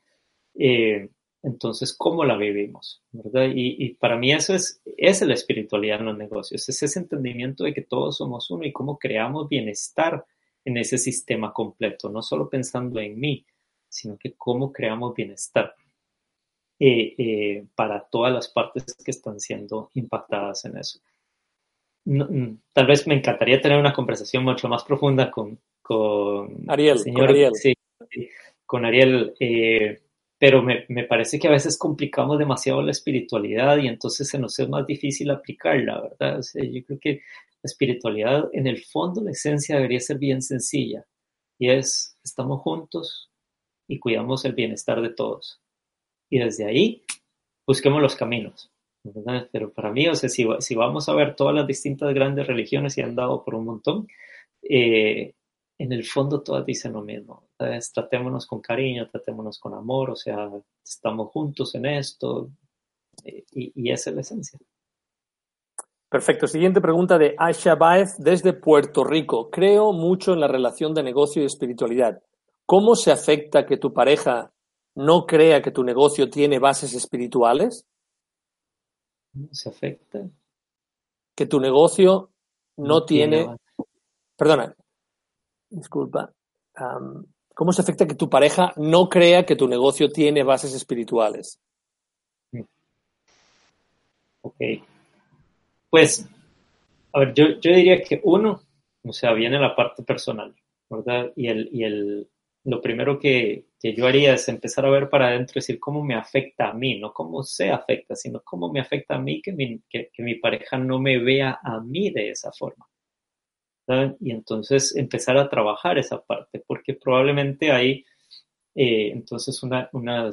eh, entonces, ¿cómo la vivimos? ¿verdad? Y, para mí eso es, es la espiritualidad en los negocios, es ese entendimiento de que todos somos uno y cómo creamos bienestar en ese sistema completo, no solo pensando en mí, sino que cómo creamos bienestar. Eh, eh, para todas las partes que están siendo impactadas en eso. Mm, tal vez me encantaría tener una conversación mucho más profunda con, con Ariel. con Ariel. Sí, con Ariel eh, pero me, me, parece que a veces complicamos demasiado la espiritualidad y entonces se nos es más difícil aplicarla, ¿verdad? yo creo que la espiritualidad, en el fondo, la esencia debería ser bien sencilla y es, estamos juntos y cuidamos el bienestar de todos y desde ahí busquemos los caminos. Pero para mí, o sea, si, si, vamos a ver todas las distintas grandes religiones y han dado por un montón, eh, en el fondo todas dicen lo mismo. tratémonos con cariño, tratémonos con amor, o sea, estamos juntos en esto y, y, esa es la esencia. Perfecto. Siguiente pregunta de Asha Baez desde Puerto Rico. Creo mucho en la relación de negocio y espiritualidad. ¿Cómo se afecta que tu pareja no crea que tu negocio tiene bases espirituales? ¿Se afecta? Que tu negocio no, tiene... Perdona, disculpa. ¿Cómo se afecta que tu pareja no crea que tu negocio tiene bases espirituales? Ok. Pues, a ver, yo, yo diría que uno, o sea, viene la parte personal, ¿verdad? Y el, y el, lo primero que, yo haría es empezar a ver para adentro, decir cómo me afecta a mí, no cómo se afecta, sino cómo me afecta a mí que mi, que, mi pareja no me vea a mí de esa forma. Y entonces empezar a trabajar esa parte, porque probablemente hay eh, entonces una, una,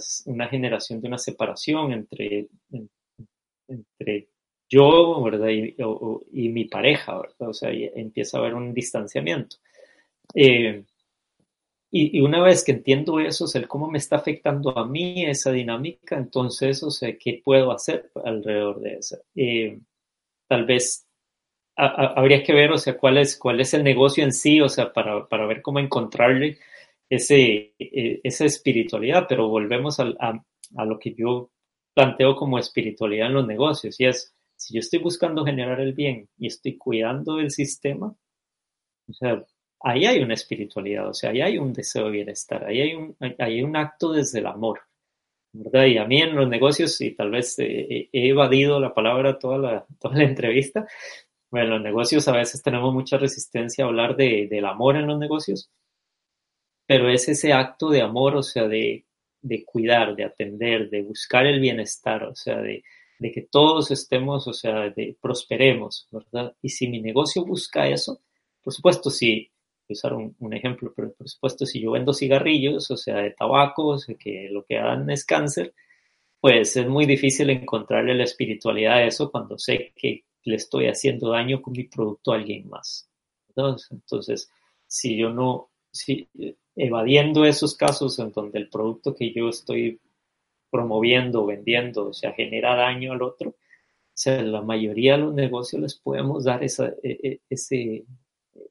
generación de una separación entre, entre yo ¿verdad? Y, y mi pareja, ¿verdad? o sea, empieza a haber un distanciamiento. Eh, y, una vez que entiendo eso, o sea, cómo me está afectando a mí esa dinámica, entonces, o sea, ¿qué puedo hacer alrededor de eso? Eh, tal vez habría que ver, o sea, cuál es, cuál es el negocio en sí, o sea, para, para ver cómo encontrarle ese, e, esa espiritualidad, pero volvemos a, a, lo que yo planteo como espiritualidad en los negocios, y es, si yo estoy buscando generar el bien y estoy cuidando del sistema, o sea, ahí hay una espiritualidad, o sea, ahí hay un deseo de bienestar, ahí hay un, hay un acto desde el amor, ¿verdad? Y a mí en los negocios, y tal vez he evadido la palabra toda la, (laughs) toda la entrevista, bueno, en los negocios a veces tenemos mucha resistencia a hablar de, del amor en los negocios, pero es ese acto de amor, o sea, de, de cuidar, de atender, de buscar el bienestar, o sea, de, de que todos estemos, o sea, de prosperemos, ¿verdad? Y si mi negocio busca eso, por supuesto, si usar un, ejemplo, pero por supuesto, si yo vendo cigarrillos, o sea, de tabaco, o sea, que lo que dan es cáncer, pues es muy difícil encontrarle la espiritualidad a eso cuando sé que le estoy haciendo daño con mi producto a alguien más. Entonces, si yo no, si evadiendo esos casos en donde el producto que yo estoy promoviendo, vendiendo, o sea, genera daño al otro, sea, la mayoría de los negocios les podemos dar esa, e, e, ese,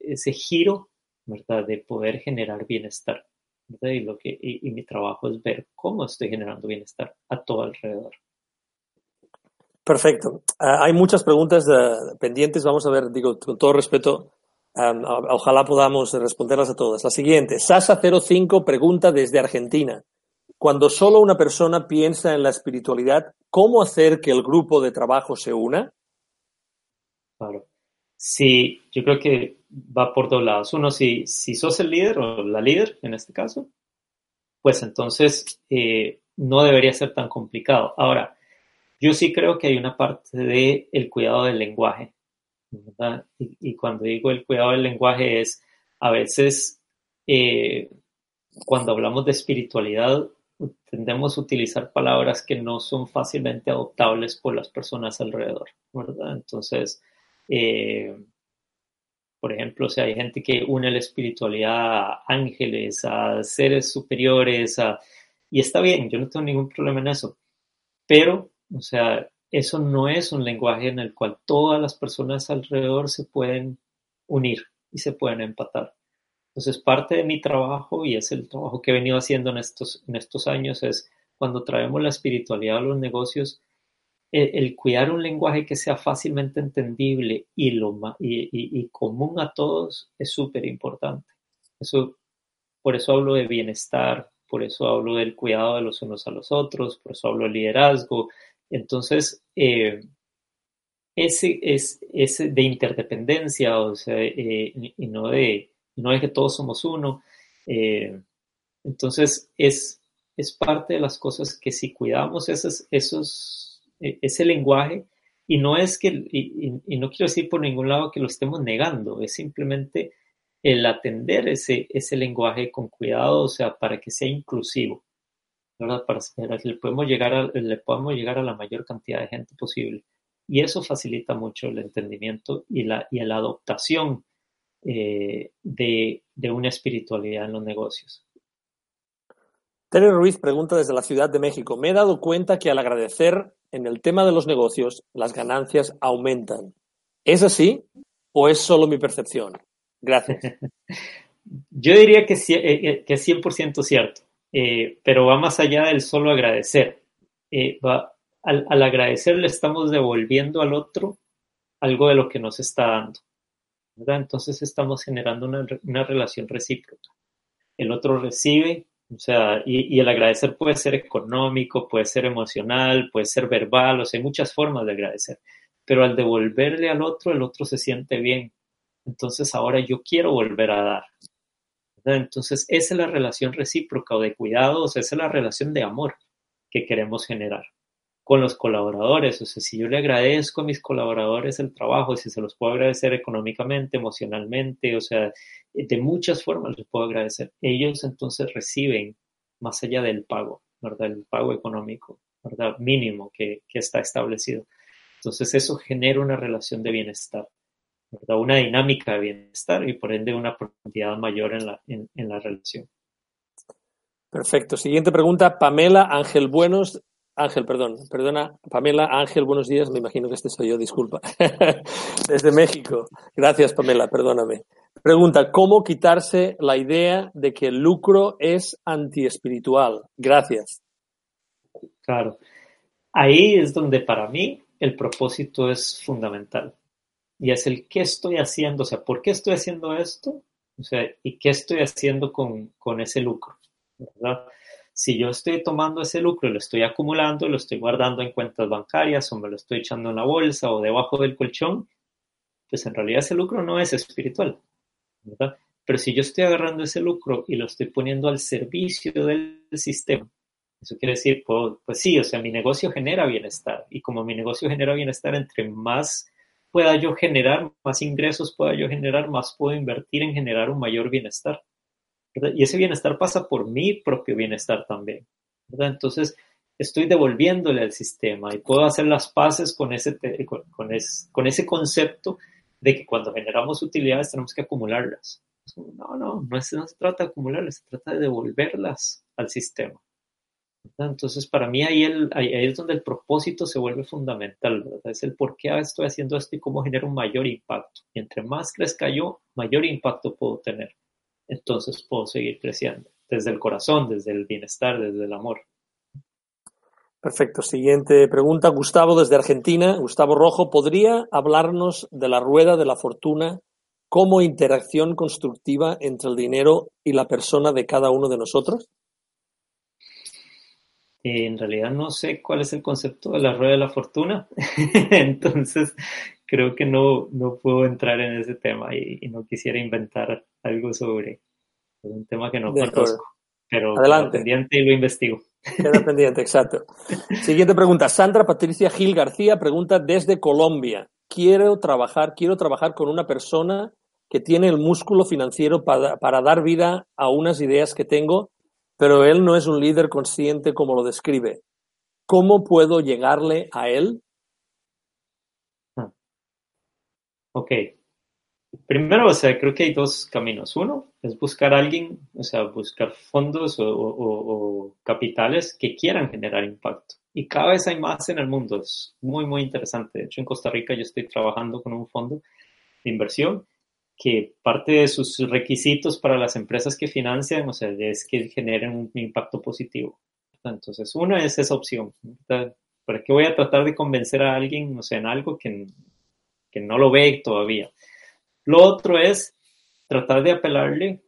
ese giro, ¿verdad? De poder generar bienestar. Y, lo que, y, mi trabajo es ver cómo estoy generando bienestar a todo alrededor. Perfecto. Ah, hay muchas preguntas uh, pendientes. Vamos a ver, digo, con todo respeto, um, ojalá podamos responderlas a todas. La siguiente, Sasa05 pregunta desde Argentina. Cuando solo una persona piensa en la espiritualidad, ¿cómo hacer que el grupo de trabajo se una? Claro. Sí, yo creo que va por dos lados. Uno, si, si sos el líder o la líder en este caso, pues entonces eh, no debería ser tan complicado. Ahora, yo sí creo que hay una parte del el cuidado del lenguaje. Y, cuando digo el cuidado del lenguaje es a veces eh, cuando hablamos de espiritualidad tendemos a utilizar palabras que no son fácilmente adoptables por las personas alrededor, ¿verdad? Entonces, eh, por ejemplo, o hay gente que une la espiritualidad a ángeles, a seres superiores, y está bien, yo no tengo ningún problema en eso, pero, o sea, eso no es un lenguaje en el cual todas las personas alrededor se pueden unir y se pueden empatar. Entonces, parte de mi trabajo, y es el trabajo que he venido haciendo en estos, en estos años, es cuando traemos la espiritualidad a los negocios, el, cuidar un lenguaje que sea fácilmente entendible y, lo, y, común a todos es súper importante. Eso, por eso hablo de bienestar, por eso hablo del cuidado de los unos a los otros, por eso hablo de liderazgo. Entonces, eh, ese es ese de interdependencia, o sea, eh, y no de no es que todos somos uno. Eh, entonces, es, es parte de las cosas que si cuidamos esos, esos, ese lenguaje, y no es que, y, no quiero decir por ningún lado que lo estemos negando, es simplemente el atender ese, ese lenguaje con cuidado, o sea, para que sea inclusivo, ¿verdad? Para, que le podemos, llegar a, le podamos llegar a la mayor cantidad de gente posible. Y eso facilita mucho el entendimiento y la, y la adoptación eh, de, una espiritualidad en los negocios. Tere Ruiz pregunta desde la Ciudad de México. Me he dado cuenta que al agradecer en el tema de los negocios, las ganancias aumentan. ¿Es así o es solo mi percepción? Gracias. (laughs) Yo diría que, eh, eh, es 100% cierto, pero va más allá del solo agradecer. al, al agradecer le estamos devolviendo al otro algo de lo que nos está dando. Entonces estamos generando una, relación recíproca. El otro recibe, o sea, y, el agradecer puede ser económico, puede ser emocional, puede ser verbal, o sea, hay muchas formas de agradecer. Pero al devolverle al otro, el otro se siente bien. Entonces ahora yo quiero volver a dar. Entonces esa es la relación recíproca o de cuidado, o sea, esa es la relación de amor que queremos generar con los colaboradores. O sea, si yo le agradezco a mis colaboradores el trabajo, si se los puedo agradecer económicamente, emocionalmente, o sea, de muchas formas les puedo agradecer. Ellos entonces reciben más allá del pago, ¿verdad? El pago económico, ¿verdad? Mínimo que, está establecido. Entonces eso genera una relación de bienestar, ¿verdad? Una dinámica de bienestar y por ende una profundidad mayor en la, en la relación. Perfecto. Siguiente pregunta, Pamela Ángel Buenos Ángel, perdón, perdona, Pamela, Ángel, buenos días, me imagino que este soy yo, disculpa. (laughs) Desde México. Gracias, Pamela, perdóname. Pregunta, ¿cómo quitarse la idea de que el lucro es antiespiritual? Gracias. Claro. Ahí es donde para mí el propósito es fundamental. Y es el qué estoy haciendo, o sea, ¿por qué estoy haciendo esto? O sea, ¿y qué estoy haciendo con, con ese lucro? Si yo estoy tomando ese lucro y lo estoy acumulando, lo estoy guardando en cuentas bancarias o me lo estoy echando en la bolsa o debajo del colchón, pues en realidad ese lucro no es espiritual, ¿verdad? Pero si yo estoy agarrando ese lucro y lo estoy poniendo al servicio del sistema, eso quiere decir, pues, pues sí, o sea, mi negocio genera bienestar y como mi negocio genera bienestar, entre más pueda yo generar, más ingresos pueda yo generar, más puedo invertir en generar un mayor bienestar. Y ese bienestar pasa por mi propio bienestar también. Entonces, estoy devolviéndole al sistema y puedo hacer las paces con ese, con, con, ese concepto de que cuando generamos utilidades tenemos que acumularlas. No, no, no, se trata de acumularlas, se trata de devolverlas al sistema. Entonces, para mí ahí, el, ahí, es donde el propósito se vuelve fundamental, ¿verdad? Es el por qué estoy haciendo esto y cómo genero un mayor impacto. Y entre más crezca yo, mayor impacto puedo tener. Entonces puedo seguir creciendo desde el corazón, desde el bienestar, desde el amor. Perfecto. Siguiente pregunta. Gustavo desde Argentina. Gustavo Rojo, ¿podría hablarnos de la rueda de la fortuna como interacción constructiva entre el dinero y la persona de cada uno de nosotros? Eh, en realidad no sé cuál es el concepto de la rueda de la fortuna, (laughs) entonces creo que no, no puedo entrar en ese tema y, no quisiera inventar algo sobre un tema que no conozco. Pero Adelante. pendiente y lo investigo. Queda pendiente, exacto. Siguiente pregunta. Sandra Patricia Gil García pregunta desde Colombia. Quiero trabajar, quiero trabajar con una persona que tiene el músculo financiero para, para dar vida a unas ideas que tengo pero él no es un líder consciente como lo describe. ¿Cómo puedo llegarle a él? Ah. Ok. Primero, o sea, creo que hay dos caminos. Uno es buscar a alguien, o sea, buscar fondos o, capitales que quieran generar impacto. Y cada vez hay más en el mundo. Es muy, muy interesante. De hecho, en Costa Rica yo estoy trabajando con un fondo de inversión que parte de sus requisitos para las empresas que financian, o sea, es que generen un impacto positivo. Entonces, una es esa opción. ¿Para qué voy a tratar de convencer a alguien, o sea, en algo que, que no lo ve todavía? Lo otro es tratar de apelarle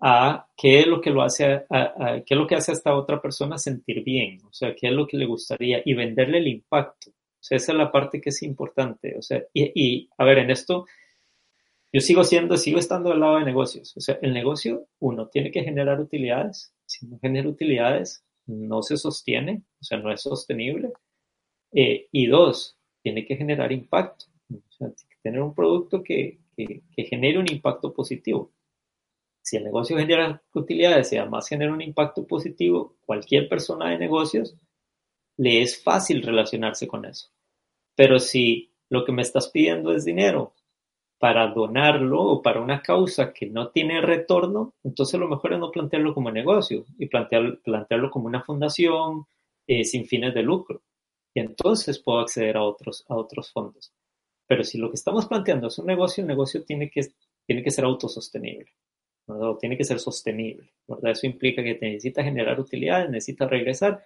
a qué es lo que lo hace a, qué es lo que hace a esta otra persona sentir bien, o sea, qué es lo que le gustaría y venderle el impacto. O sea, esa es la parte que es importante. O sea, y, a ver, en esto yo sigo siendo, sigo estando al lado de negocios. O sea, el negocio, uno, tiene que generar utilidades. Si no genera utilidades, no se sostiene, o sea, no es sostenible. Eh, y dos, tiene que generar impacto. O sea, tiene que tener un producto que, que, genere un impacto positivo. Si el negocio genera utilidades y además genera un impacto positivo, cualquier persona de negocios le es fácil relacionarse con eso. Pero si lo que me estás pidiendo es dinero para donarlo o para una causa que no tiene retorno, entonces lo mejor es no plantearlo como negocio y plantear, plantearlo como una fundación eh, sin fines de lucro. Y entonces puedo acceder a otros fondos. Pero si lo que estamos planteando es un negocio, el negocio tiene que, tiene que ser autosostenible. ¿no? Tiene que ser sostenible. ¿verdad? Eso implica que necesita generar utilidades, necesita regresar.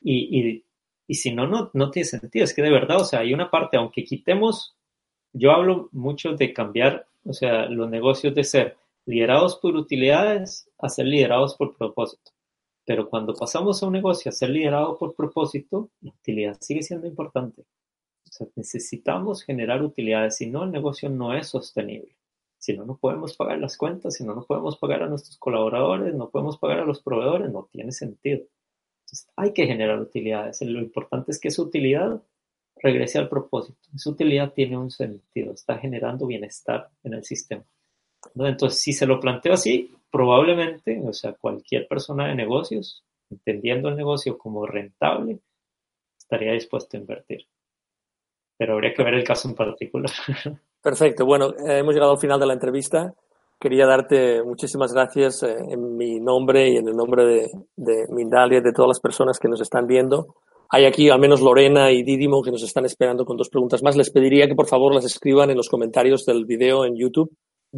Y, y, y si no, no, no tiene sentido. Es que de verdad, o sea, hay una parte, aunque quitemos yo hablo mucho de cambiar, o sea, los negocios de ser liderados por utilidades a ser liderados por propósito. Pero cuando pasamos a un negocio a ser liderado por propósito, la utilidad sigue siendo importante. Sea, necesitamos generar utilidades, si no, el negocio no es sostenible. Si no, no podemos pagar las cuentas, si no, no podemos pagar a nuestros colaboradores, no podemos pagar a los proveedores, no tiene sentido. Entonces, hay que generar utilidades. Lo importante es que esa utilidad regrese al propósito. Esa utilidad tiene un sentido, está generando bienestar en el sistema. Entonces, si se lo planteo así, probablemente, o sea, cualquier persona de negocios, entendiendo el negocio como rentable, estaría dispuesto a invertir. Pero habría que ver el caso en particular. (laughs) Perfecto. Bueno, eh, hemos llegado al final de la entrevista. Quería darte muchísimas gracias eh, en mi nombre y en el nombre de, de Mindalia de todas las personas que nos están viendo hay aquí al menos Lorena y Didimo que nos están esperando con dos preguntas más. Les pediría que por favor las escriban en los comentarios del video en YouTube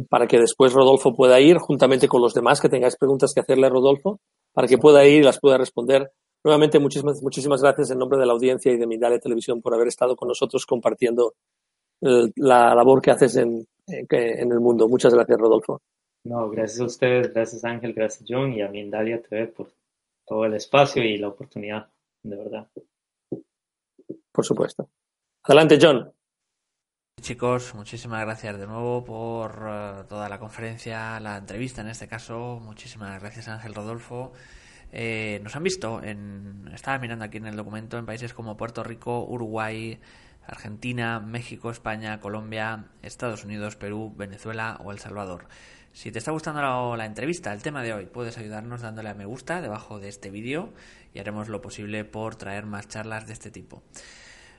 para que después Rodolfo pueda ir juntamente con los demás que tengáis preguntas que hacerle a Rodolfo para que pueda ir y las pueda responder. Nuevamente, muchísimas, muchísimas gracias en nombre de la audiencia y de Mindalia Televisión por haber estado con nosotros compartiendo la labor que haces en, en el mundo. Muchas gracias, Rodolfo. No, gracias a ustedes, gracias Ángel, gracias John y a Mindalia TV por todo el espacio y la oportunidad de verdad. Por supuesto. Adelante, John. Chicos, muchísimas gracias de nuevo por eh, toda la conferencia, la entrevista en este caso. Muchísimas gracias, Ángel Rodolfo. Eh, nos han visto, en, estaba mirando aquí en el documento, en países como Puerto Rico, Uruguay, Argentina, México, España, Colombia, Estados Unidos, Perú, Venezuela o El Salvador. Si te está gustando la, entrevista, el tema de hoy, puedes ayudarnos dándole a me gusta debajo de este vídeo y haremos lo posible por traer más charlas de este tipo.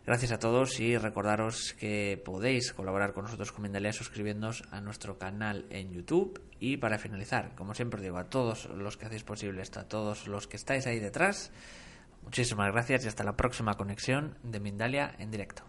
Gracias a todos y recordaros que podéis colaborar con nosotros con Mindalia suscribiéndoos a nuestro canal en YouTube. Y para finalizar, como siempre digo, a todos los que hacéis posible esto, a todos los que estáis ahí detrás, muchísimas gracias y hasta la próxima conexión de Mindalia en directo.